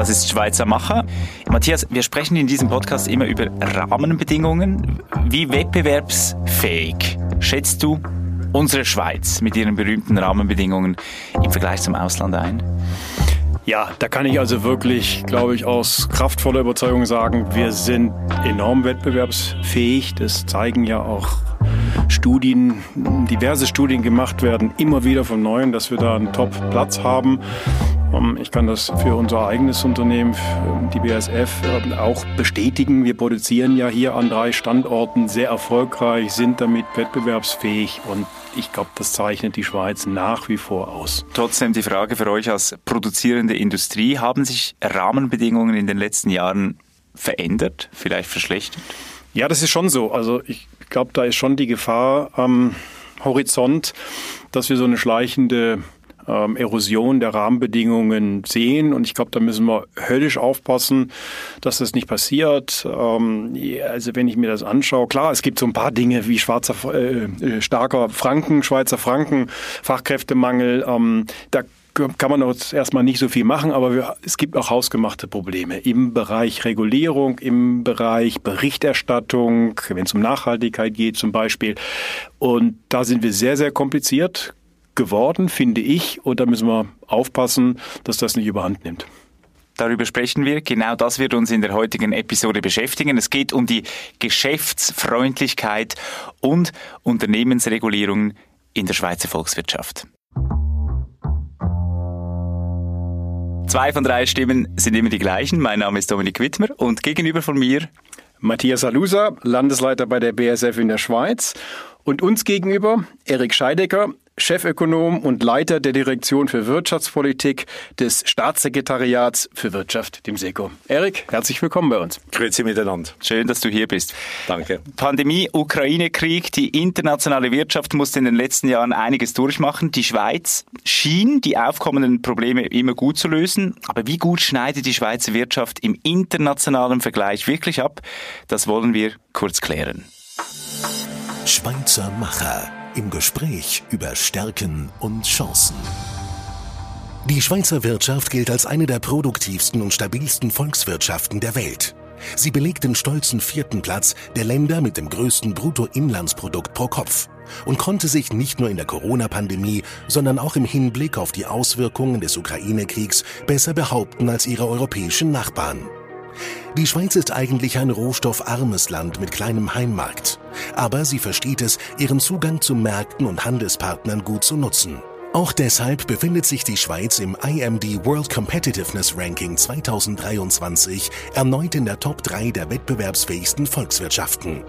Das ist Schweizer Macher. Matthias, wir sprechen in diesem Podcast immer über Rahmenbedingungen. Wie wettbewerbsfähig schätzt du unsere Schweiz mit ihren berühmten Rahmenbedingungen im Vergleich zum Ausland ein? Ja, da kann ich also wirklich, glaube ich, aus kraftvoller Überzeugung sagen, wir sind enorm wettbewerbsfähig. Das zeigen ja auch Studien, diverse Studien gemacht werden, immer wieder vom Neuen, dass wir da einen Top-Platz haben. Ähm, ich kann das für unser eigenes Unternehmen, die BASF, ähm, auch bestätigen. Wir produzieren ja hier an drei Standorten sehr erfolgreich, sind damit wettbewerbsfähig und ich glaube, das zeichnet die Schweiz nach wie vor aus. Trotzdem die Frage für euch als produzierende Industrie, haben sich Rahmenbedingungen in den letzten Jahren verändert, vielleicht verschlechtert? Ja, das ist schon so. Also ich glaube, da ist schon die Gefahr am Horizont, dass wir so eine schleichende ähm, Erosion der Rahmenbedingungen sehen. Und ich glaube, da müssen wir höllisch aufpassen, dass das nicht passiert. Ähm, also wenn ich mir das anschaue, klar, es gibt so ein paar Dinge wie schwarzer, äh, äh starker Franken, Schweizer Franken, Fachkräftemangel. Ähm, da kann man jetzt erstmal nicht so viel machen, aber wir, es gibt auch hausgemachte Probleme im Bereich Regulierung, im Bereich Berichterstattung, wenn es um Nachhaltigkeit geht zum Beispiel. Und da sind wir sehr, sehr kompliziert geworden, finde ich. Und da müssen wir aufpassen, dass das nicht überhand nimmt. Darüber sprechen wir. Genau das wird uns in der heutigen Episode beschäftigen. Es geht um die Geschäftsfreundlichkeit und Unternehmensregulierung in der Schweizer Volkswirtschaft. Zwei von drei Stimmen sind immer die gleichen. Mein Name ist Dominik Wittmer und gegenüber von mir Matthias Alusa, Landesleiter bei der BSF in der Schweiz. Und uns gegenüber Erik Scheidecker, Chefökonom und Leiter der Direktion für Wirtschaftspolitik des Staatssekretariats für Wirtschaft, dem SECO. Erik, herzlich willkommen bei uns. Grüezi miteinander. Schön, dass du hier bist. Danke. Pandemie, Ukraine-Krieg, die internationale Wirtschaft musste in den letzten Jahren einiges durchmachen. Die Schweiz schien die aufkommenden Probleme immer gut zu lösen. Aber wie gut schneidet die Schweizer Wirtschaft im internationalen Vergleich wirklich ab? Das wollen wir kurz klären. Schweizer Macher im Gespräch über Stärken und Chancen. Die Schweizer Wirtschaft gilt als eine der produktivsten und stabilsten Volkswirtschaften der Welt. Sie belegt den stolzen vierten Platz der Länder mit dem größten Bruttoinlandsprodukt pro Kopf und konnte sich nicht nur in der Corona-Pandemie, sondern auch im Hinblick auf die Auswirkungen des Ukraine-Kriegs besser behaupten als ihre europäischen Nachbarn. Die Schweiz ist eigentlich ein rohstoffarmes Land mit kleinem Heimmarkt. Aber sie versteht es, ihren Zugang zu Märkten und Handelspartnern gut zu nutzen. Auch deshalb befindet sich die Schweiz im IMD World Competitiveness Ranking 2023 erneut in der Top 3 der wettbewerbsfähigsten Volkswirtschaften.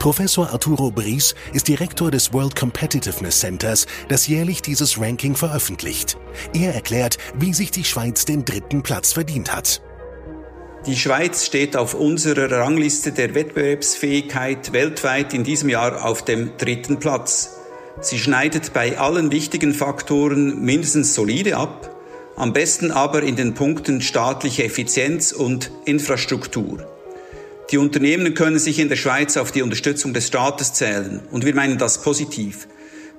Professor Arturo Bries ist Direktor des World Competitiveness Centers, das jährlich dieses Ranking veröffentlicht. Er erklärt, wie sich die Schweiz den dritten Platz verdient hat. Die Schweiz steht auf unserer Rangliste der Wettbewerbsfähigkeit weltweit in diesem Jahr auf dem dritten Platz. Sie schneidet bei allen wichtigen Faktoren mindestens solide ab, am besten aber in den Punkten staatliche Effizienz und Infrastruktur. Die Unternehmen können sich in der Schweiz auf die Unterstützung des Staates zählen und wir meinen das positiv.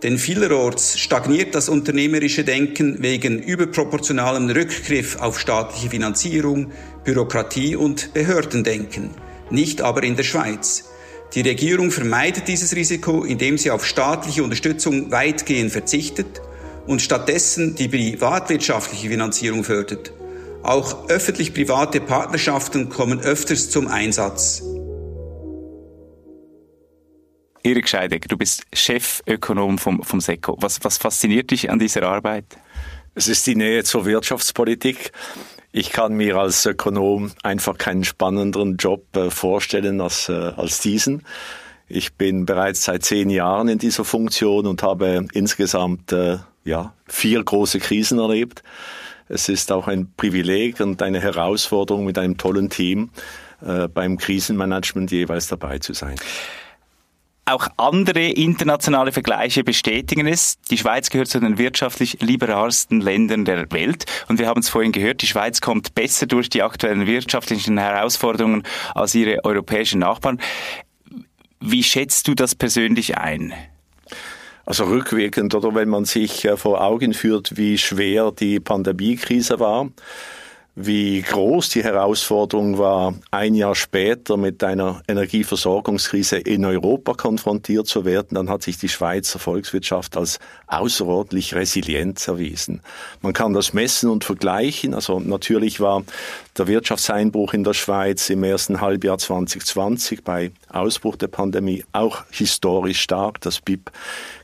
Denn vielerorts stagniert das unternehmerische Denken wegen überproportionalem Rückgriff auf staatliche Finanzierung, Bürokratie und Behördendenken, nicht aber in der Schweiz. Die Regierung vermeidet dieses Risiko, indem sie auf staatliche Unterstützung weitgehend verzichtet und stattdessen die privatwirtschaftliche Finanzierung fördert. Auch öffentlich-private Partnerschaften kommen öfters zum Einsatz. Erik Scheidegger, du bist Chefökonom vom, vom SECO. Was, was fasziniert dich an dieser Arbeit? Es ist die Nähe zur Wirtschaftspolitik. Ich kann mir als Ökonom einfach keinen spannenderen Job äh, vorstellen als, äh, als diesen. Ich bin bereits seit zehn Jahren in dieser Funktion und habe insgesamt äh, ja, vier große Krisen erlebt. Es ist auch ein Privileg und eine Herausforderung mit einem tollen Team beim Krisenmanagement jeweils dabei zu sein. Auch andere internationale Vergleiche bestätigen es. Die Schweiz gehört zu den wirtschaftlich liberalsten Ländern der Welt. Und wir haben es vorhin gehört, die Schweiz kommt besser durch die aktuellen wirtschaftlichen Herausforderungen als ihre europäischen Nachbarn. Wie schätzt du das persönlich ein? Also rückwirkend oder wenn man sich vor Augen führt, wie schwer die Pandemiekrise war, wie groß die Herausforderung war, ein Jahr später mit einer Energieversorgungskrise in Europa konfrontiert zu werden, dann hat sich die Schweizer Volkswirtschaft als außerordentlich resilient erwiesen. Man kann das messen und vergleichen. Also natürlich war der Wirtschaftseinbruch in der Schweiz im ersten Halbjahr 2020 bei Ausbruch der Pandemie auch historisch stark. Das BIP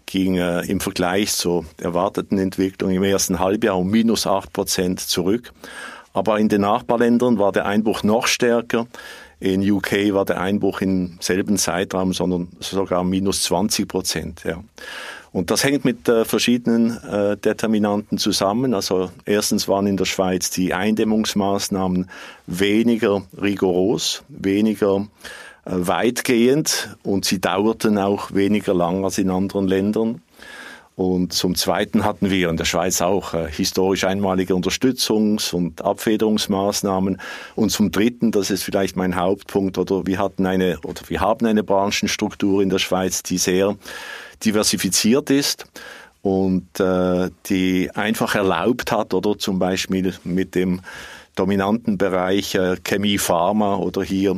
ging äh, im Vergleich zur erwarteten Entwicklung im ersten Halbjahr um minus acht Prozent zurück. Aber in den Nachbarländern war der Einbruch noch stärker. In UK war der Einbruch im selben Zeitraum, sondern sogar minus 20 Prozent. Ja. Und das hängt mit äh, verschiedenen äh, Determinanten zusammen. Also erstens waren in der Schweiz die Eindämmungsmaßnahmen weniger rigoros, weniger äh, weitgehend und sie dauerten auch weniger lang als in anderen Ländern. Und zum Zweiten hatten wir in der Schweiz auch äh, historisch einmalige Unterstützungs- und Abfederungsmaßnahmen. Und zum Dritten, das ist vielleicht mein Hauptpunkt, oder wir hatten eine, oder wir haben eine Branchenstruktur in der Schweiz, die sehr diversifiziert ist und äh, die einfach erlaubt hat, oder zum Beispiel mit dem dominanten Bereich äh, Chemie, Pharma oder hier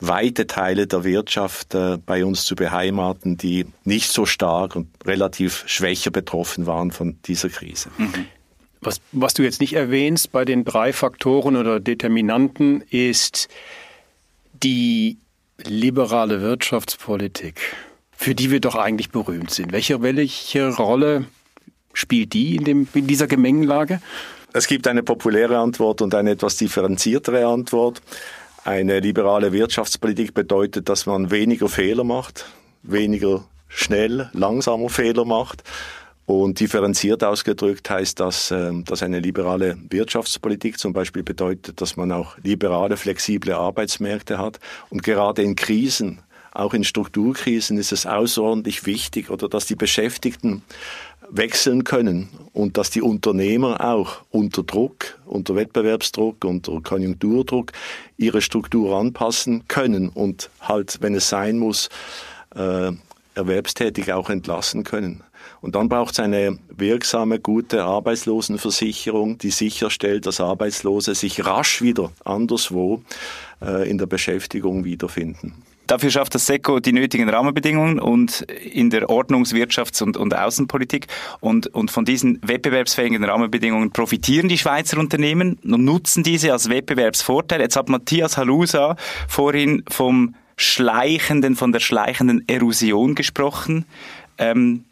weite Teile der Wirtschaft äh, bei uns zu beheimaten, die nicht so stark und relativ schwächer betroffen waren von dieser Krise. Mhm. Was, was du jetzt nicht erwähnst bei den drei Faktoren oder Determinanten ist die liberale Wirtschaftspolitik, für die wir doch eigentlich berühmt sind. Welche, welche Rolle spielt die in, dem, in dieser Gemengenlage? Es gibt eine populäre Antwort und eine etwas differenziertere Antwort. Eine liberale Wirtschaftspolitik bedeutet, dass man weniger Fehler macht, weniger schnell, langsamer Fehler macht. Und differenziert ausgedrückt heißt das, ähm, dass eine liberale Wirtschaftspolitik zum Beispiel bedeutet, dass man auch liberale, flexible Arbeitsmärkte hat. Und gerade in Krisen, auch in Strukturkrisen ist es außerordentlich wichtig, oder dass die Beschäftigten wechseln können und dass die Unternehmer auch unter Druck, unter Wettbewerbsdruck, unter Konjunkturdruck ihre Struktur anpassen können und halt, wenn es sein muss, äh, erwerbstätig auch entlassen können. Und dann braucht es eine wirksame, gute Arbeitslosenversicherung, die sicherstellt, dass Arbeitslose sich rasch wieder anderswo äh, in der Beschäftigung wiederfinden. Dafür schafft das SECO die nötigen Rahmenbedingungen und in der Ordnungs-, Wirtschafts- und, und Außenpolitik. Und, und von diesen wettbewerbsfähigen Rahmenbedingungen profitieren die Schweizer Unternehmen und nutzen diese als Wettbewerbsvorteil. Jetzt hat Matthias Halusa vorhin vom schleichenden, von der schleichenden Erosion gesprochen. Ähm,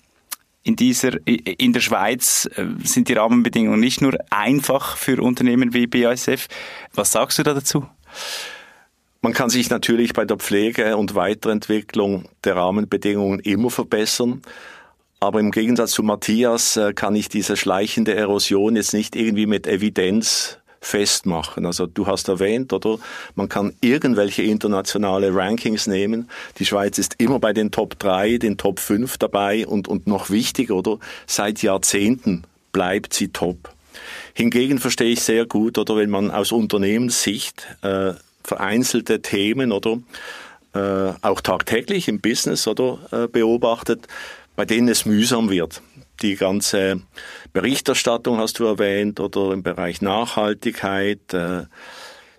in dieser, in der Schweiz äh, sind die Rahmenbedingungen nicht nur einfach für Unternehmen wie BASF. Was sagst du da dazu? Man kann sich natürlich bei der Pflege und Weiterentwicklung der Rahmenbedingungen immer verbessern. Aber im Gegensatz zu Matthias äh, kann ich diese schleichende Erosion jetzt nicht irgendwie mit Evidenz festmachen. Also du hast erwähnt, oder? Man kann irgendwelche internationale Rankings nehmen. Die Schweiz ist immer bei den Top 3, den Top 5 dabei und, und noch wichtiger, oder? Seit Jahrzehnten bleibt sie top. Hingegen verstehe ich sehr gut, oder wenn man aus Unternehmenssicht äh, vereinzelte Themen oder äh, auch tagtäglich im Business oder äh, beobachtet, bei denen es mühsam wird. Die ganze Berichterstattung hast du erwähnt oder im Bereich Nachhaltigkeit. Äh,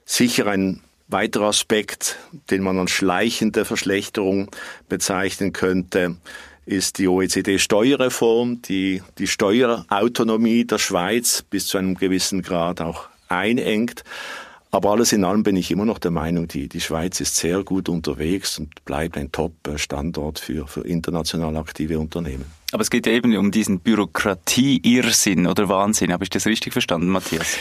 sicher ein weiterer Aspekt, den man als schleichende Verschlechterung bezeichnen könnte, ist die OECD-Steuerreform, die die Steuerautonomie der Schweiz bis zu einem gewissen Grad auch einengt. Aber alles in allem bin ich immer noch der Meinung, die, die Schweiz ist sehr gut unterwegs und bleibt ein Top-Standort für, für international aktive Unternehmen. Aber es geht ja eben um diesen Bürokratie-Irrsinn oder Wahnsinn. Habe ich das richtig verstanden, Matthias?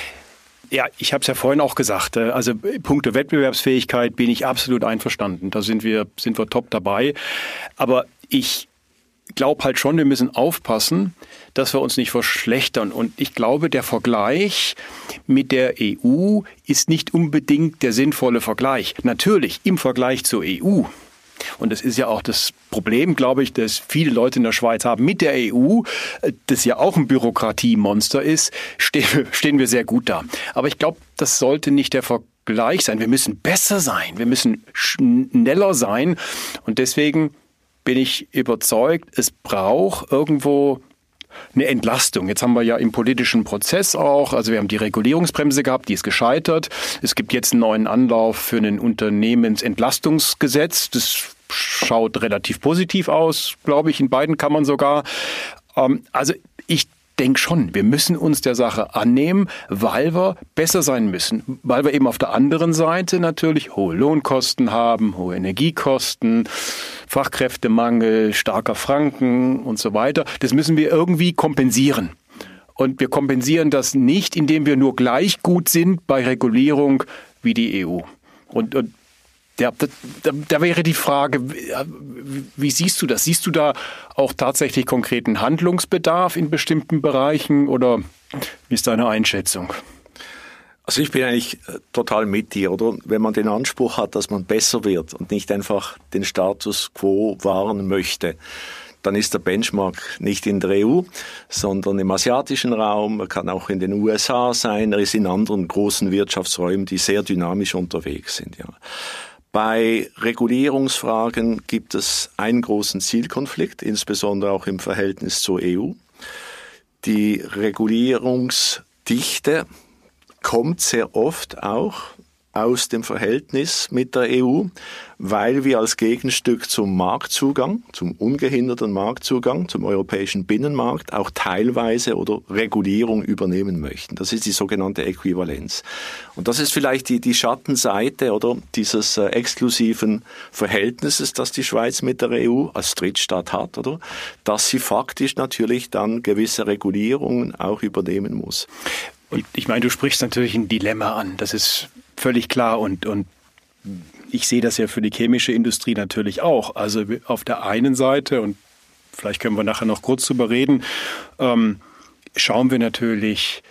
Ja, ich habe es ja vorhin auch gesagt. Äh, also Punkte Wettbewerbsfähigkeit bin ich absolut einverstanden. Da sind wir, sind wir top dabei. Aber ich glaube halt schon, wir müssen aufpassen, dass wir uns nicht verschlechtern. Und ich glaube, der Vergleich mit der EU ist nicht unbedingt der sinnvolle Vergleich. Natürlich im Vergleich zur EU. Und das ist ja auch das Problem, glaube ich, dass viele Leute in der Schweiz haben mit der EU, das ja auch ein Bürokratiemonster ist, stehen wir sehr gut da. Aber ich glaube, das sollte nicht der Vergleich sein. Wir müssen besser sein, wir müssen schneller sein. Und deswegen bin ich überzeugt, es braucht irgendwo eine Entlastung. Jetzt haben wir ja im politischen Prozess auch, also wir haben die Regulierungsbremse gehabt, die ist gescheitert. Es gibt jetzt einen neuen Anlauf für ein Unternehmensentlastungsgesetz. Das schaut relativ positiv aus, glaube ich, in beiden Kammern sogar. Ähm, also ich denke schon, wir müssen uns der Sache annehmen, weil wir besser sein müssen. Weil wir eben auf der anderen Seite natürlich hohe Lohnkosten haben, hohe Energiekosten, Fachkräftemangel, starker Franken und so weiter. Das müssen wir irgendwie kompensieren. Und wir kompensieren das nicht, indem wir nur gleich gut sind bei Regulierung wie die EU. Und, und ja, da, da, wäre die Frage, wie siehst du das? Siehst du da auch tatsächlich konkreten Handlungsbedarf in bestimmten Bereichen oder wie ist deine Einschätzung? Also ich bin eigentlich äh, total mit dir, oder? Wenn man den Anspruch hat, dass man besser wird und nicht einfach den Status quo wahren möchte, dann ist der Benchmark nicht in der EU, sondern im asiatischen Raum, er kann auch in den USA sein, er ist in anderen großen Wirtschaftsräumen, die sehr dynamisch unterwegs sind. Ja. Bei Regulierungsfragen gibt es einen großen Zielkonflikt, insbesondere auch im Verhältnis zur EU. Die Regulierungsdichte kommt sehr oft auch aus dem Verhältnis mit der EU, weil wir als Gegenstück zum Marktzugang, zum ungehinderten Marktzugang, zum europäischen Binnenmarkt auch teilweise oder Regulierung übernehmen möchten. Das ist die sogenannte Äquivalenz. Und das ist vielleicht die, die Schattenseite oder dieses äh, exklusiven Verhältnisses, das die Schweiz mit der EU als Drittstaat hat, oder? Dass sie faktisch natürlich dann gewisse Regulierungen auch übernehmen muss. Und ich meine, du sprichst natürlich ein Dilemma an. Das ist völlig klar und, und ich sehe das ja für die chemische Industrie natürlich auch. Also auf der einen Seite, und vielleicht können wir nachher noch kurz drüber reden, ähm, schauen wir natürlich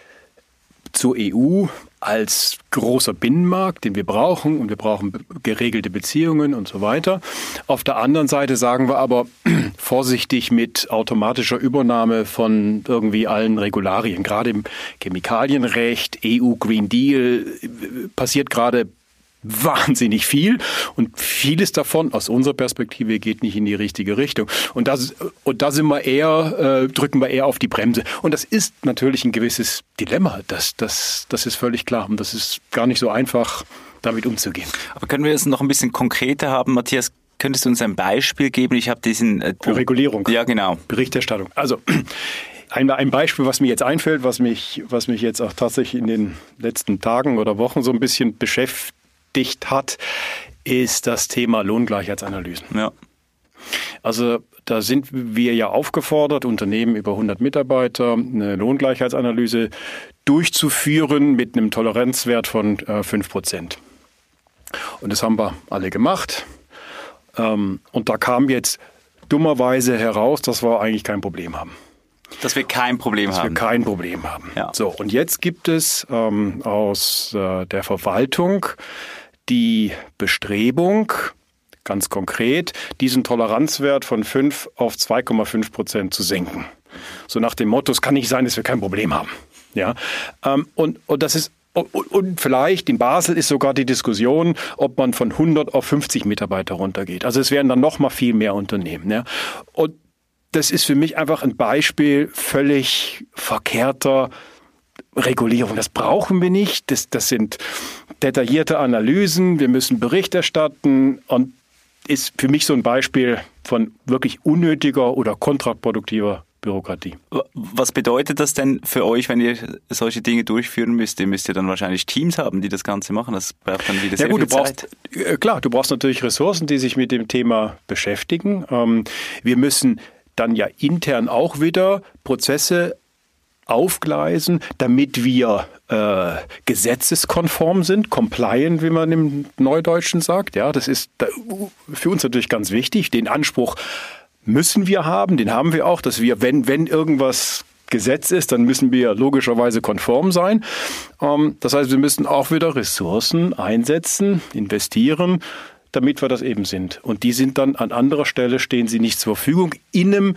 zur EU als großer Binnenmarkt, den wir brauchen und wir brauchen geregelte Beziehungen und so weiter. Auf der anderen Seite sagen wir aber vorsichtig mit automatischer Übernahme von irgendwie allen Regularien. Gerade im Chemikalienrecht, EU Green Deal passiert gerade wahnsinnig viel und vieles davon aus unserer Perspektive geht nicht in die richtige Richtung. Und, das, und da sind wir eher, äh, drücken wir eher auf die Bremse. Und das ist natürlich ein gewisses Dilemma. Das, das, das ist völlig klar. Und das ist gar nicht so einfach, damit umzugehen. Aber können wir es noch ein bisschen konkreter haben, Matthias? Könntest du uns ein Beispiel geben? Ich habe diesen äh, Für Regulierung. Ja, genau. Berichterstattung. Also ein, ein Beispiel, was mir jetzt einfällt, was mich, was mich jetzt auch tatsächlich in den letzten Tagen oder Wochen so ein bisschen beschäftigt dicht hat, ist das Thema Lohngleichheitsanalysen. Ja. Also da sind wir ja aufgefordert, Unternehmen über 100 Mitarbeiter eine Lohngleichheitsanalyse durchzuführen mit einem Toleranzwert von äh, 5 Prozent. Und das haben wir alle gemacht. Ähm, und da kam jetzt dummerweise heraus, dass wir eigentlich kein Problem haben. Dass wir kein Problem dass haben. Dass wir kein Problem haben. Ja. So, und jetzt gibt es ähm, aus äh, der Verwaltung die Bestrebung, ganz konkret, diesen Toleranzwert von 5 auf 2,5 Prozent zu senken. So nach dem Motto, es kann nicht sein, dass wir kein Problem haben. Ja, ähm, und, und das ist und vielleicht in Basel ist sogar die Diskussion, ob man von 100 auf 50 Mitarbeiter runtergeht. Also es wären dann noch mal viel mehr Unternehmen. Ja. Und das ist für mich einfach ein Beispiel völlig verkehrter Regulierung. Das brauchen wir nicht. Das, das sind detaillierte Analysen. Wir müssen Bericht erstatten und ist für mich so ein Beispiel von wirklich unnötiger oder kontraproduktiver Bürokratie. Was bedeutet das denn für euch, wenn ihr solche Dinge durchführen müsst? Ihr müsst ja dann wahrscheinlich Teams haben, die das Ganze machen. Das braucht dann wieder ja, sehr gut, viel du brauchst, Zeit. Äh, klar, du brauchst natürlich Ressourcen, die sich mit dem Thema beschäftigen. Ähm, wir müssen dann ja intern auch wieder Prozesse aufgleisen, damit wir äh, gesetzeskonform sind, compliant, wie man im Neudeutschen sagt. Ja, das ist für uns natürlich ganz wichtig. Den Anspruch müssen wir haben, den haben wir auch, dass wir, wenn, wenn irgendwas Gesetz ist, dann müssen wir logischerweise konform sein. Ähm, das heißt, wir müssen auch wieder Ressourcen einsetzen, investieren, damit wir das eben sind. Und die sind dann an anderer Stelle, stehen sie nicht zur Verfügung in einem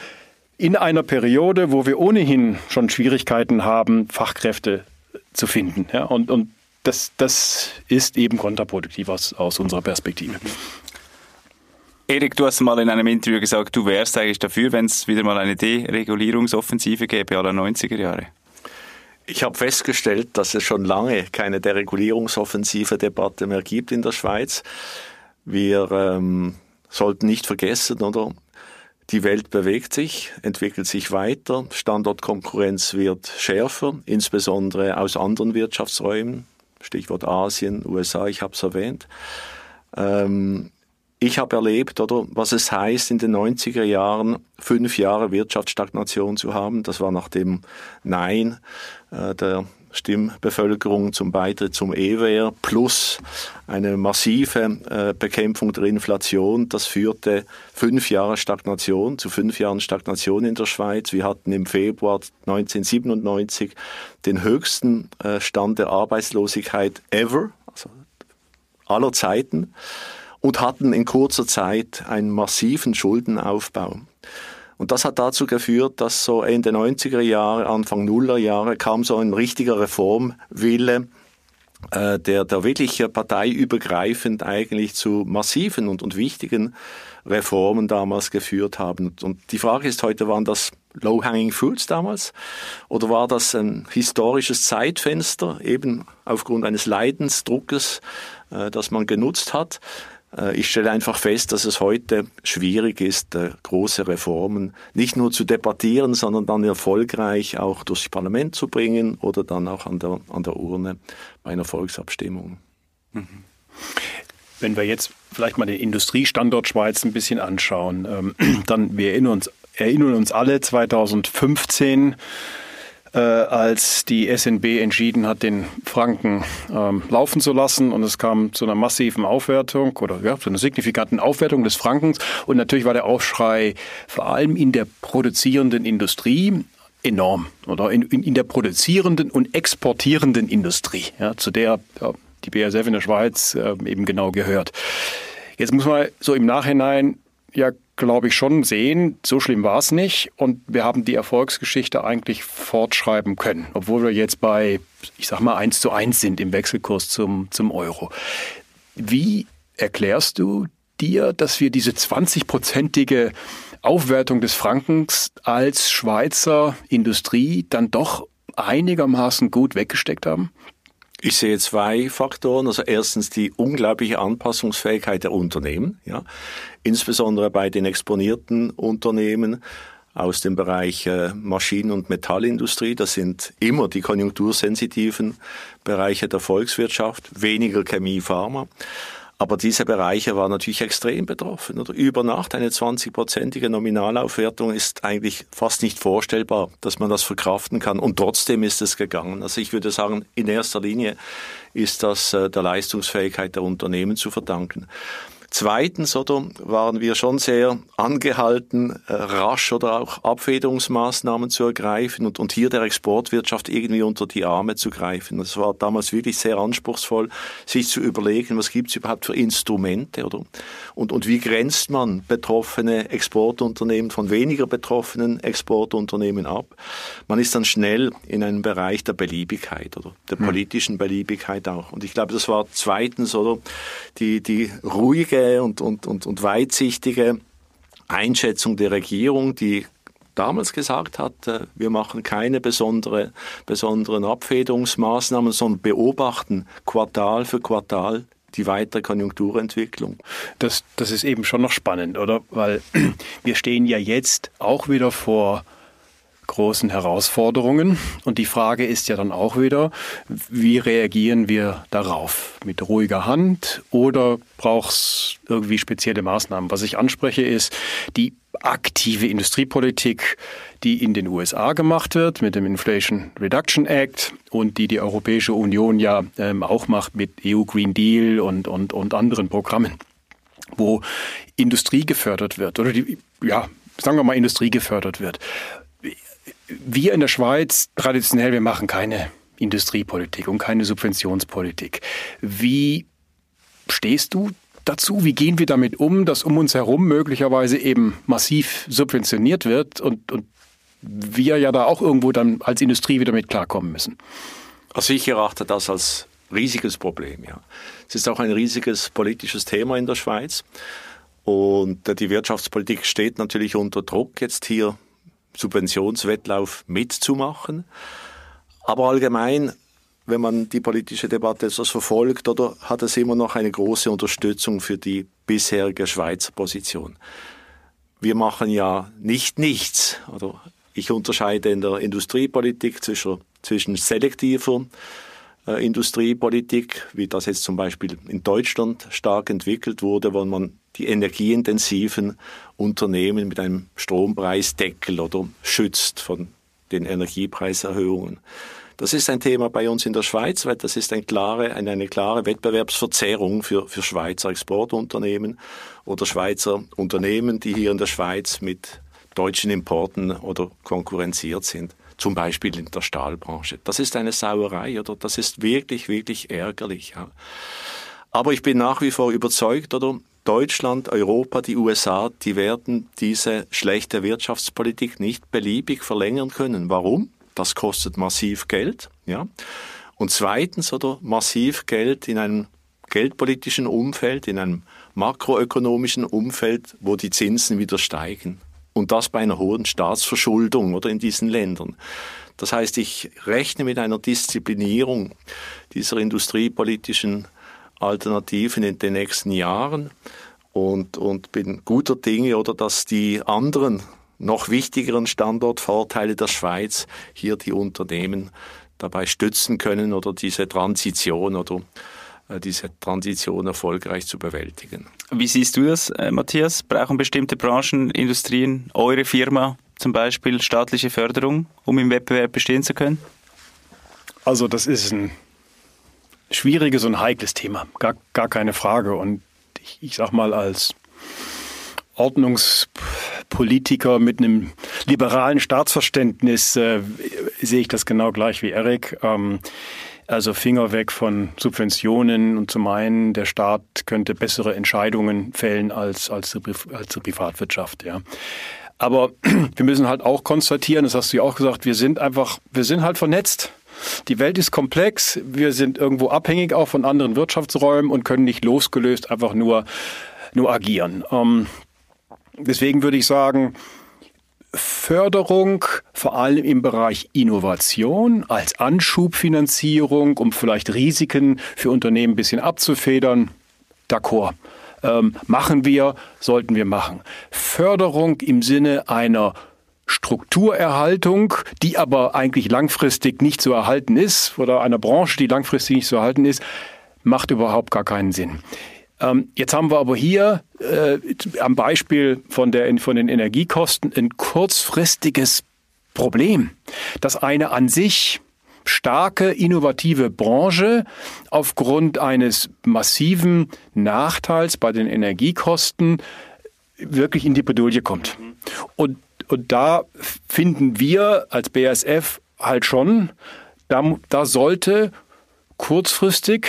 in einer Periode, wo wir ohnehin schon Schwierigkeiten haben, Fachkräfte zu finden. Ja, und, und das, das ist eben kontraproduktiv aus, aus unserer Perspektive. Erik, du hast mal in einem Interview gesagt, du wärst eigentlich dafür, wenn es wieder mal eine Deregulierungsoffensive gäbe aller 90er Jahre. Ich habe festgestellt, dass es schon lange keine deregulierungsoffensive Debatte mehr gibt in der Schweiz. Wir ähm, sollten nicht vergessen, oder? Die Welt bewegt sich, entwickelt sich weiter, Standortkonkurrenz wird schärfer, insbesondere aus anderen Wirtschaftsräumen, Stichwort Asien, USA, ich habe es erwähnt. Ähm, ich habe erlebt, oder was es heißt, in den 90er Jahren fünf Jahre Wirtschaftsstagnation zu haben. Das war nach dem Nein äh, der Stimmbevölkerung zum Beitritt zum EWR plus eine massive äh, Bekämpfung der Inflation. Das führte fünf Jahre Stagnation, zu fünf Jahren Stagnation in der Schweiz. Wir hatten im Februar 1997 den höchsten äh, Stand der Arbeitslosigkeit ever, also aller Zeiten und hatten in kurzer Zeit einen massiven Schuldenaufbau. Und das hat dazu geführt, dass so Ende 90er Jahre, Anfang Nuller Jahre kam so ein richtiger Reformwille, äh, der, der wirklich parteiübergreifend eigentlich zu massiven und, und wichtigen Reformen damals geführt haben. Und die Frage ist heute, waren das Low-Hanging Fruits damals? Oder war das ein historisches Zeitfenster, eben aufgrund eines Leidensdruckes, äh, das man genutzt hat? Äh, ich stelle einfach fest, dass es heute schwierig ist, äh, große Reformen nicht nur zu debattieren, sondern dann erfolgreich auch durchs Parlament zu bringen oder dann auch an der, an der Urne bei einer Volksabstimmung. Wenn wir jetzt vielleicht mal den Industriestandort Schweiz ein bisschen anschauen, ähm, dann wir erinnern uns, erinnern uns alle 2015 äh, als die SNB entschieden hat, den Franken ähm, laufen zu lassen. Und es kam zu einer massiven Aufwertung oder ja, zu einer signifikanten Aufwertung des Frankens. Und natürlich war der Aufschrei vor allem in der produzierenden Industrie enorm oder in, in, in der produzierenden und exportierenden Industrie, ja, zu der ja, die BASF in der Schweiz äh, eben genau gehört. Jetzt muss man so im Nachhinein ja glaube ich, schon sehen, so schlimm war es nicht und wir haben die Erfolgsgeschichte eigentlich fortschreiben können, obwohl wir jetzt bei, ich sag mal, eins zu eins sind im Wechselkurs zum, zum Euro. Wie erklärst du dir, dass wir diese 20-prozentige Aufwertung des Frankens als Schweizer Industrie dann doch einigermaßen gut weggesteckt haben? Ich sehe zwei Faktoren. Also erstens die unglaubliche Anpassungsfähigkeit der Unternehmen, ja. Insbesondere bei den exponierten Unternehmen aus dem Bereich äh, Maschinen- und Metallindustrie. Das sind immer die konjunktursensitiven Bereiche der Volkswirtschaft, weniger Chemie, Pharma. Aber diese Bereiche waren natürlich extrem betroffen. Über Nacht eine 20-prozentige Nominalaufwertung ist eigentlich fast nicht vorstellbar, dass man das verkraften kann. Und trotzdem ist es gegangen. Also ich würde sagen, in erster Linie ist das äh, der Leistungsfähigkeit der Unternehmen zu verdanken. Zweitens, oder, waren wir schon sehr angehalten, äh, rasch oder auch Abfederungsmaßnahmen zu ergreifen und, und hier der Exportwirtschaft irgendwie unter die Arme zu greifen. Es war damals wirklich sehr anspruchsvoll, sich zu überlegen, was gibt es überhaupt für Instrumente, oder? Und, und wie grenzt man betroffene Exportunternehmen von weniger betroffenen Exportunternehmen ab? Man ist dann schnell in einem Bereich der Beliebigkeit, oder? Der hm. politischen Beliebigkeit auch. Und ich glaube, das war zweitens, oder? Die, die ruhige und, und, und, und weitsichtige Einschätzung der Regierung, die damals gesagt hat, äh, wir machen keine besondere, besonderen Abfederungsmaßnahmen, sondern beobachten Quartal für Quartal die weitere Konjunkturentwicklung. Das, das ist eben schon noch spannend, oder? Weil wir stehen ja jetzt auch wieder vor großen Herausforderungen. Und die Frage ist ja dann auch wieder, wie reagieren wir darauf? Mit ruhiger Hand oder braucht es irgendwie spezielle Maßnahmen? Was ich anspreche, ist die aktive Industriepolitik, die in den USA gemacht wird mit dem Inflation Reduction Act und die die Europäische Union ja ähm, auch macht mit EU Green Deal und, und, und anderen Programmen, wo Industrie gefördert wird oder die, ja, sagen wir mal, Industrie gefördert wird wir in der Schweiz traditionell, wir machen keine Industriepolitik und keine Subventionspolitik. Wie stehst du dazu? Wie gehen wir damit um, dass um uns herum möglicherweise eben massiv subventioniert wird und, und wir ja da auch irgendwo dann als Industrie wieder mit klarkommen müssen? Also ich erachte das als riesiges Problem, ja. Es ist auch ein riesiges politisches Thema in der Schweiz. Und die Wirtschaftspolitik steht natürlich unter Druck, jetzt hier Subventionswettlauf mitzumachen. Aber allgemein, wenn man die politische Debatte etwas verfolgt, oder hat es immer noch eine große Unterstützung für die bisherige Schweizer Position. Wir machen ja nicht nichts. Oder ich unterscheide in der Industriepolitik zwischen, zwischen selektiver äh, Industriepolitik, wie das jetzt zum Beispiel in Deutschland stark entwickelt wurde, wo man die energieintensiven Unternehmen mit einem Strompreisdeckel oder schützt von den Energiepreiserhöhungen. Das ist ein Thema bei uns in der Schweiz, weil das ist eine klare, eine, eine klare Wettbewerbsverzerrung für, für Schweizer Exportunternehmen oder Schweizer Unternehmen, die hier in der Schweiz mit deutschen Importen oder konkurrenziert sind. Zum Beispiel in der Stahlbranche. Das ist eine Sauerei oder das ist wirklich, wirklich ärgerlich. Aber ich bin nach wie vor überzeugt, oder Deutschland, Europa, die USA, die werden diese schlechte Wirtschaftspolitik nicht beliebig verlängern können. Warum? Das kostet massiv Geld, ja. Und zweitens, oder massiv Geld in einem geldpolitischen Umfeld, in einem makroökonomischen Umfeld, wo die Zinsen wieder steigen. Und das bei einer hohen Staatsverschuldung oder in diesen Ländern. Das heißt, ich rechne mit einer Disziplinierung dieser industriepolitischen Alternativen in den nächsten Jahren und, und bin guter Dinge oder dass die anderen noch wichtigeren Standortvorteile der Schweiz hier die Unternehmen dabei stützen können oder diese Transition oder äh, diese Transition erfolgreich zu bewältigen. Wie siehst du das, äh, Matthias? Brauchen bestimmte Branchen, Industrien, eure Firma zum Beispiel staatliche Förderung, um im Wettbewerb bestehen zu können? Also das ist ein schwieriges und heikles Thema, gar, gar keine Frage. Und ich, ich sag mal, als Ordnungspolitiker mit einem liberalen Staatsverständnis äh, sehe ich das genau gleich wie Erik. Ähm, also Finger weg von Subventionen und zum einen, der Staat könnte bessere Entscheidungen fällen als, als, die, als die Privatwirtschaft, ja. Aber wir müssen halt auch konstatieren, das hast du ja auch gesagt, wir sind einfach, wir sind halt vernetzt. Die Welt ist komplex, wir sind irgendwo abhängig auch von anderen Wirtschaftsräumen und können nicht losgelöst einfach nur, nur agieren. Ähm, deswegen würde ich sagen, Förderung, vor allem im Bereich Innovation, als Anschubfinanzierung, um vielleicht Risiken für Unternehmen ein bisschen abzufedern. D'accord. Ähm, machen wir, sollten wir machen. Förderung im Sinne einer Strukturerhaltung, die aber eigentlich langfristig nicht zu erhalten ist, oder einer Branche, die langfristig nicht zu erhalten ist, macht überhaupt gar keinen Sinn. Ähm, jetzt haben wir aber hier äh, am Beispiel von, der, von den Energiekosten ein kurzfristiges Problem, dass eine an sich starke, innovative Branche aufgrund eines massiven Nachteils bei den Energiekosten wirklich in die Bredouille kommt. Und, und da finden wir als BASF halt schon, da, da sollte kurzfristig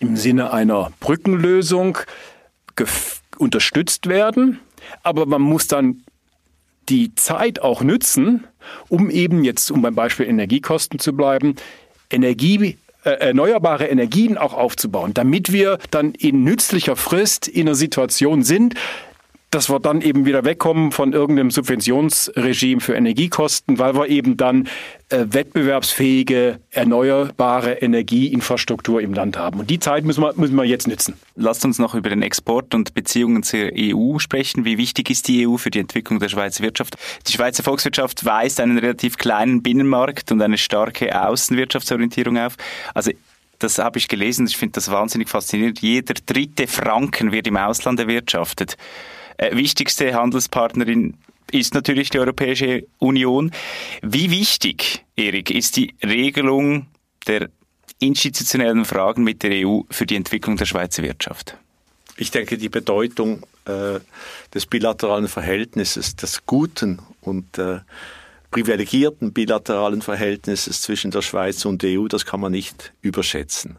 im Sinne einer Brückenlösung unterstützt werden. Aber man muss dann die Zeit auch nützen, um eben jetzt, um beim Beispiel Energiekosten zu bleiben, Energie, äh, erneuerbare Energien auch aufzubauen, damit wir dann in nützlicher Frist in einer Situation sind, dass wir dann eben wieder wegkommen von irgendeinem Subventionsregime für Energiekosten, weil wir eben dann äh, wettbewerbsfähige, erneuerbare Energieinfrastruktur im Land haben. Und die Zeit müssen wir, müssen wir jetzt nützen. Lasst uns noch über den Export und Beziehungen zur EU sprechen. Wie wichtig ist die EU für die Entwicklung der Schweizer Wirtschaft? Die Schweizer Volkswirtschaft weist einen relativ kleinen Binnenmarkt und eine starke Außenwirtschaftsorientierung auf. Also das habe ich gelesen, ich finde das wahnsinnig faszinierend. Jeder dritte Franken wird im Ausland erwirtschaftet. Äh, wichtigste Handelspartnerin ist natürlich die Europäische Union. Wie wichtig, Erik, ist die Regelung der institutionellen Fragen mit der EU für die Entwicklung der Schweizer Wirtschaft? Ich denke, die Bedeutung äh, des bilateralen Verhältnisses, des guten und äh, privilegierten bilateralen Verhältnisses zwischen der Schweiz und der EU, das kann man nicht überschätzen.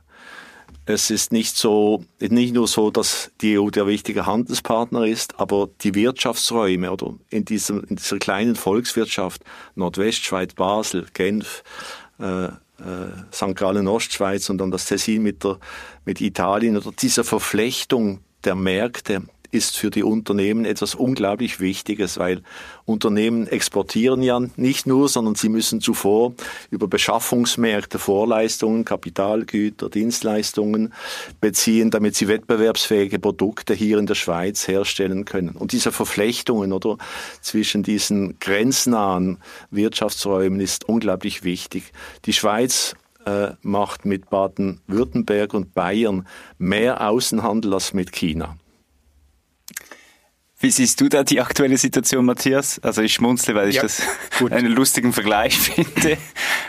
Es ist nicht so, nicht nur so, dass die EU der wichtige Handelspartner ist, aber die Wirtschaftsräume oder in, diesem, in dieser kleinen Volkswirtschaft Nordwestschweiz, Basel, Genf, äh, äh, St. Gallen, Ostschweiz und dann das Tessin mit, der, mit Italien oder diese Verflechtung der Märkte ist für die Unternehmen etwas unglaublich Wichtiges, weil Unternehmen exportieren ja nicht nur, sondern sie müssen zuvor über Beschaffungsmärkte Vorleistungen, Kapitalgüter, Dienstleistungen beziehen, damit sie wettbewerbsfähige Produkte hier in der Schweiz herstellen können. Und diese Verflechtungen oder zwischen diesen grenznahen Wirtschaftsräumen ist unglaublich wichtig. Die Schweiz äh, macht mit Baden-Württemberg und Bayern mehr Außenhandel als mit China. Wie siehst du da die aktuelle Situation, Matthias? Also ich schmunzle, weil ich ja, das gut. einen lustigen Vergleich finde.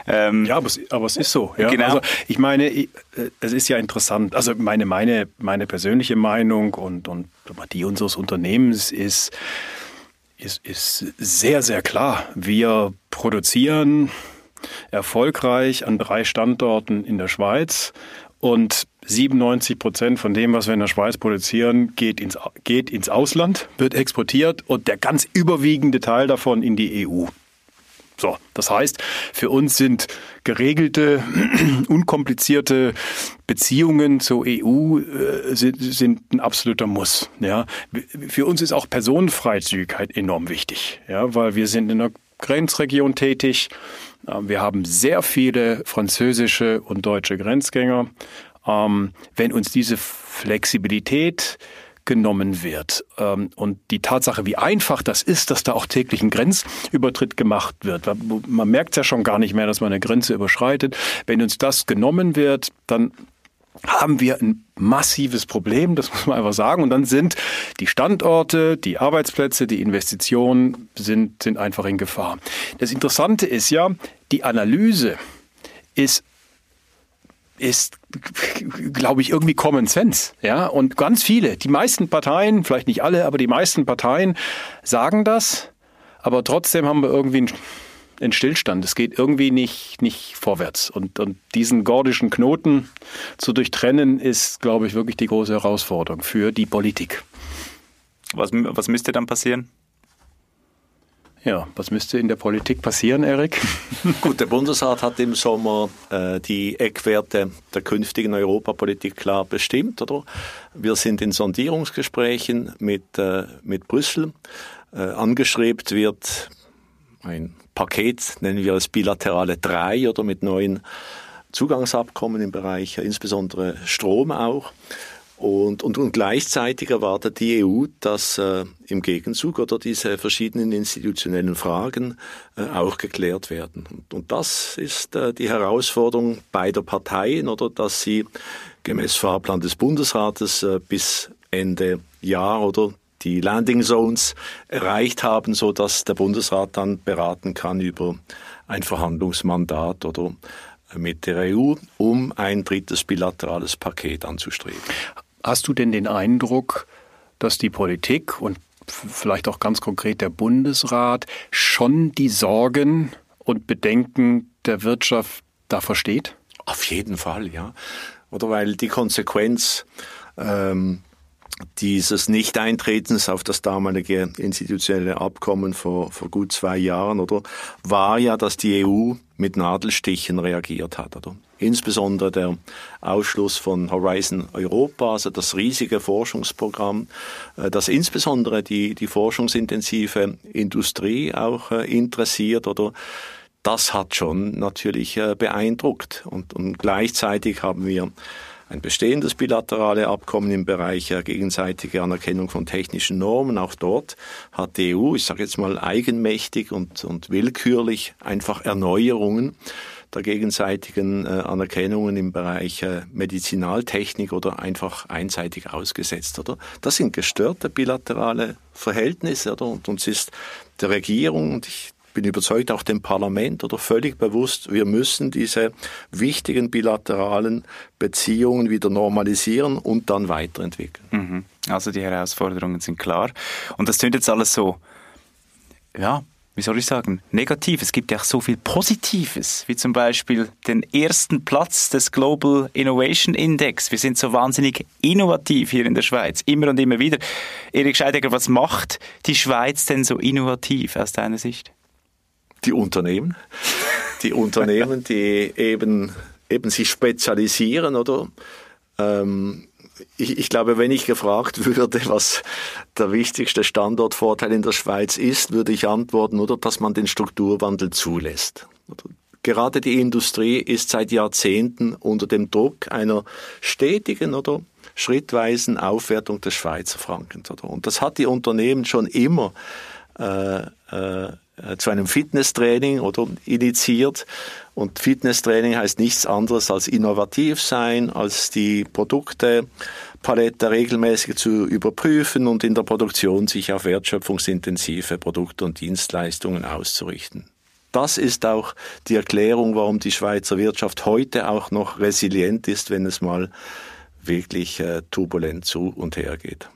Ähm, ja, aber es, aber es, ist so. Ja? Genau. Also ich meine, äh, es ist ja interessant. Also meine, meine, meine persönliche Meinung und, und die unseres Unternehmens ist, ist, ist sehr, sehr klar. Wir produzieren erfolgreich an drei Standorten in der Schweiz und 97 Prozent von dem, was wir in der Schweiz produzieren, geht ins, geht ins Ausland, wird exportiert und der ganz überwiegende Teil davon in die EU. So, das heißt, für uns sind geregelte, unkomplizierte Beziehungen zur EU äh, sind, sind, ein absoluter Muss. Ja, für uns ist auch Personenfreizügigkeit enorm wichtig, ja, weil wir sind in der Grenzregion tätig. Wir haben sehr viele französische und deutsche Grenzgänger. Ähm, wenn uns diese Flexibilität genommen wird ähm, und die Tatsache, wie einfach das ist, dass da auch täglich ein Grenzübertritt gemacht wird. Man merkt ja schon gar nicht mehr, dass man eine Grenze überschreitet. Wenn uns das genommen wird, dann haben wir ein massives Problem, das muss man einfach sagen. Und dann sind die Standorte, die Arbeitsplätze, die Investitionen sind, sind einfach in Gefahr. Das Interessante ist ja, die Analyse ist ist, glaube ich, irgendwie Common Sense. Ja, und ganz viele, die meisten Parteien, vielleicht nicht alle, aber die meisten Parteien sagen das, aber trotzdem haben wir irgendwie einen Stillstand. Es geht irgendwie nicht, nicht vorwärts. Und, und diesen gordischen Knoten zu durchtrennen, ist, glaube ich, wirklich die große Herausforderung für die Politik. Was, was müsste dann passieren? Ja, was müsste in der Politik passieren, Erik? Gut, der Bundesrat hat im Sommer äh, die Eckwerte der künftigen Europapolitik klar bestimmt, oder? Wir sind in Sondierungsgesprächen mit, äh, mit Brüssel. Äh, angestrebt wird ein Paket, nennen wir es bilaterale drei oder mit neuen Zugangsabkommen im Bereich insbesondere Strom auch. Und, und, und gleichzeitig erwartet die EU, dass äh, im Gegenzug oder diese verschiedenen institutionellen Fragen äh, auch geklärt werden. Und, und das ist äh, die Herausforderung beider Parteien oder dass sie gemäß Fahrplan des Bundesrates äh, bis Ende Jahr oder die Landing Zones erreicht haben, so dass der Bundesrat dann beraten kann über ein Verhandlungsmandat oder äh, mit der EU, um ein drittes bilaterales Paket anzustreben. Hast du denn den Eindruck, dass die Politik und vielleicht auch ganz konkret der Bundesrat schon die Sorgen und Bedenken der Wirtschaft da versteht? Auf jeden Fall, ja. Oder weil die Konsequenz ähm, dieses Nicht-Eintretens auf das damalige institutionelle Abkommen vor, vor gut zwei Jahren, oder, war ja, dass die EU mit Nadelstichen reagiert hat, oder? Insbesondere der Ausschluss von Horizon Europa, also das riesige Forschungsprogramm, äh, das insbesondere die, die forschungsintensive Industrie auch äh, interessiert, oder? Das hat schon natürlich äh, beeindruckt. Und, und gleichzeitig haben wir ein bestehendes bilaterale Abkommen im Bereich gegenseitige Anerkennung von technischen Normen. Auch dort hat die EU, ich sage jetzt mal eigenmächtig und, und willkürlich einfach Erneuerungen der gegenseitigen äh, Anerkennungen im Bereich äh, Medizinaltechnik oder einfach einseitig ausgesetzt, oder? Das sind gestörte bilaterale Verhältnisse, oder? Und uns ist der Regierung, und ich bin überzeugt, auch dem Parlament oder völlig bewusst, wir müssen diese wichtigen bilateralen Beziehungen wieder normalisieren und dann weiterentwickeln. Mhm. Also die Herausforderungen sind klar. Und das klingt jetzt alles so, ja, wie soll ich sagen, negativ. Es gibt ja auch so viel Positives, wie zum Beispiel den ersten Platz des Global Innovation Index. Wir sind so wahnsinnig innovativ hier in der Schweiz, immer und immer wieder. Erik Scheidegger, was macht die Schweiz denn so innovativ aus deiner Sicht? Die Unternehmen, die Unternehmen, die eben, eben sich spezialisieren oder ähm, ich, ich, glaube, wenn ich gefragt würde, was der wichtigste Standortvorteil in der Schweiz ist, würde ich antworten, oder dass man den Strukturwandel zulässt. Gerade die Industrie ist seit Jahrzehnten unter dem Druck einer stetigen oder schrittweisen Aufwertung des Schweizer Frankens. Oder? Und das hat die Unternehmen schon immer äh, äh, zu einem Fitnesstraining oder initiiert. Und Fitnesstraining heißt nichts anderes als innovativ sein, als die Produktepalette regelmäßig zu überprüfen und in der Produktion sich auf wertschöpfungsintensive Produkte und Dienstleistungen auszurichten. Das ist auch die Erklärung, warum die Schweizer Wirtschaft heute auch noch resilient ist, wenn es mal wirklich äh, turbulent zu und her geht.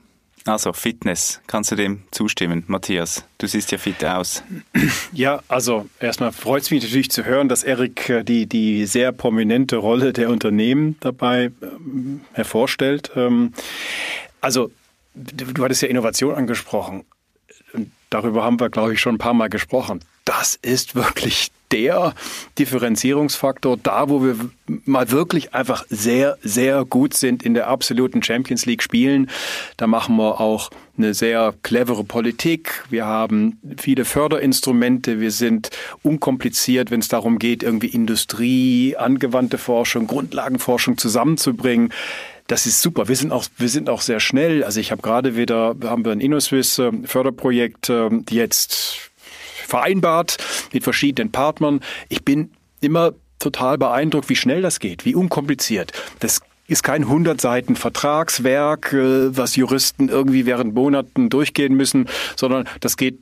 Also Fitness, kannst du dem zustimmen, Matthias? Du siehst ja fit aus. Ja, also erstmal freut es mich natürlich zu hören, dass Erik äh, die, die sehr prominente Rolle der Unternehmen dabei ähm, hervorstellt. Ähm, also du, du hattest ja Innovation angesprochen. Darüber haben wir, glaube ich, schon ein paar Mal gesprochen. Das ist wirklich der Differenzierungsfaktor, da wo wir mal wirklich einfach sehr, sehr gut sind in der absoluten Champions League spielen. Da machen wir auch eine sehr clevere Politik. Wir haben viele Förderinstrumente. Wir sind unkompliziert, wenn es darum geht, irgendwie Industrie, angewandte Forschung, Grundlagenforschung zusammenzubringen. Das ist super. Wir sind auch, wir sind auch sehr schnell. Also ich habe gerade wieder, haben wir ein InnoSwiss äh, Förderprojekt äh, jetzt vereinbart mit verschiedenen Partnern. Ich bin immer total beeindruckt, wie schnell das geht, wie unkompliziert. Das ist kein 100 Seiten Vertragswerk, äh, was Juristen irgendwie während Monaten durchgehen müssen, sondern das geht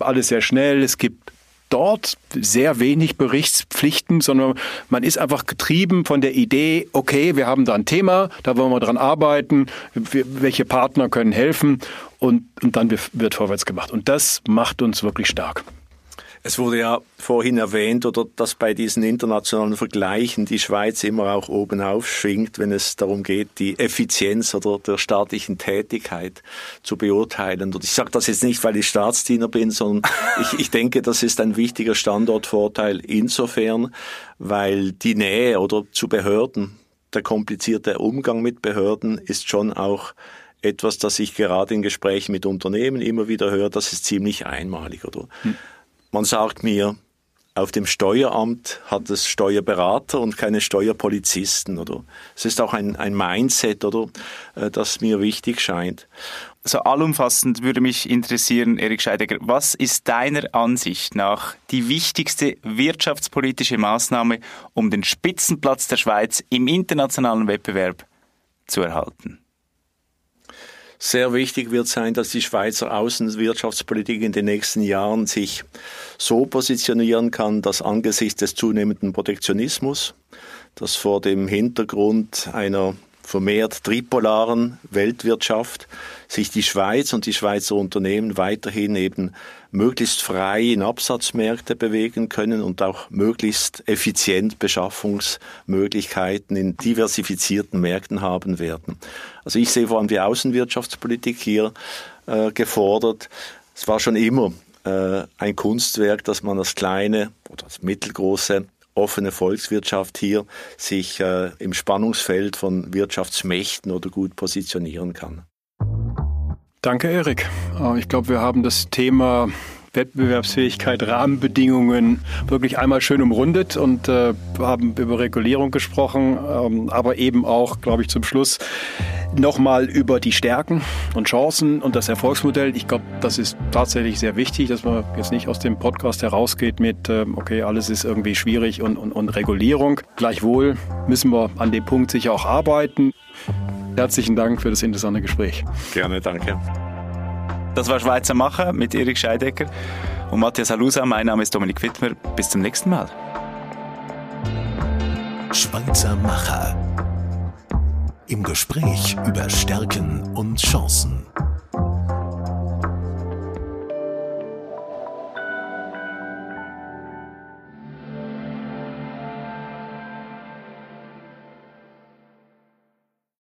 alles sehr schnell. Es gibt dort sehr wenig Berichtspflichten, sondern man ist einfach getrieben von der Idee, okay, wir haben da ein Thema, da wollen wir dran arbeiten, welche Partner können helfen und, und dann wird vorwärts gemacht. Und das macht uns wirklich stark. Es wurde ja vorhin erwähnt, oder dass bei diesen internationalen Vergleichen die Schweiz immer auch oben aufschwingt, wenn es darum geht, die Effizienz oder der staatlichen Tätigkeit zu beurteilen. Und ich sage das jetzt nicht, weil ich Staatsdiener bin, sondern ich, ich denke, das ist ein wichtiger Standortvorteil insofern, weil die Nähe oder zu Behörden, der komplizierte Umgang mit Behörden ist schon auch etwas, das ich gerade in Gesprächen mit Unternehmen immer wieder höre, das ist ziemlich einmalig, oder? Hm. Man sagt mir, auf dem Steueramt hat es Steuerberater und keine Steuerpolizisten, oder? Es ist auch ein, ein Mindset, oder, äh, das mir wichtig scheint. So allumfassend würde mich interessieren, Erik Scheidegger, was ist deiner Ansicht nach die wichtigste wirtschaftspolitische Maßnahme, um den Spitzenplatz der Schweiz im internationalen Wettbewerb zu erhalten? Sehr wichtig wird sein, dass die Schweizer Außenwirtschaftspolitik in den nächsten Jahren sich so positionieren kann, dass angesichts des zunehmenden Protektionismus, dass vor dem Hintergrund einer vermehrt tripolaren Weltwirtschaft sich die Schweiz und die Schweizer Unternehmen weiterhin eben möglichst frei in Absatzmärkte bewegen können und auch möglichst effizient Beschaffungsmöglichkeiten in diversifizierten Märkten haben werden. Also ich sehe vor allem die Außenwirtschaftspolitik hier äh, gefordert. Es war schon immer äh, ein Kunstwerk, dass man das kleine oder das mittelgroße offene Volkswirtschaft hier sich äh, im Spannungsfeld von Wirtschaftsmächten oder gut positionieren kann. Danke, Erik. Äh, ich glaube, wir haben das Thema Wettbewerbsfähigkeit, Rahmenbedingungen wirklich einmal schön umrundet und äh, haben über Regulierung gesprochen, ähm, aber eben auch, glaube ich, zum Schluss nochmal über die Stärken und Chancen und das Erfolgsmodell. Ich glaube, das ist tatsächlich sehr wichtig, dass man jetzt nicht aus dem Podcast herausgeht mit, äh, okay, alles ist irgendwie schwierig und, und, und Regulierung. Gleichwohl müssen wir an dem Punkt sicher auch arbeiten. Herzlichen Dank für das interessante Gespräch. Gerne, danke. Das war Schweizer Macher mit Erik Scheidecker und Matthias Halusa. Mein Name ist Dominik Wittmer. Bis zum nächsten Mal. Schweizer Macher. Im Gespräch über Stärken und Chancen.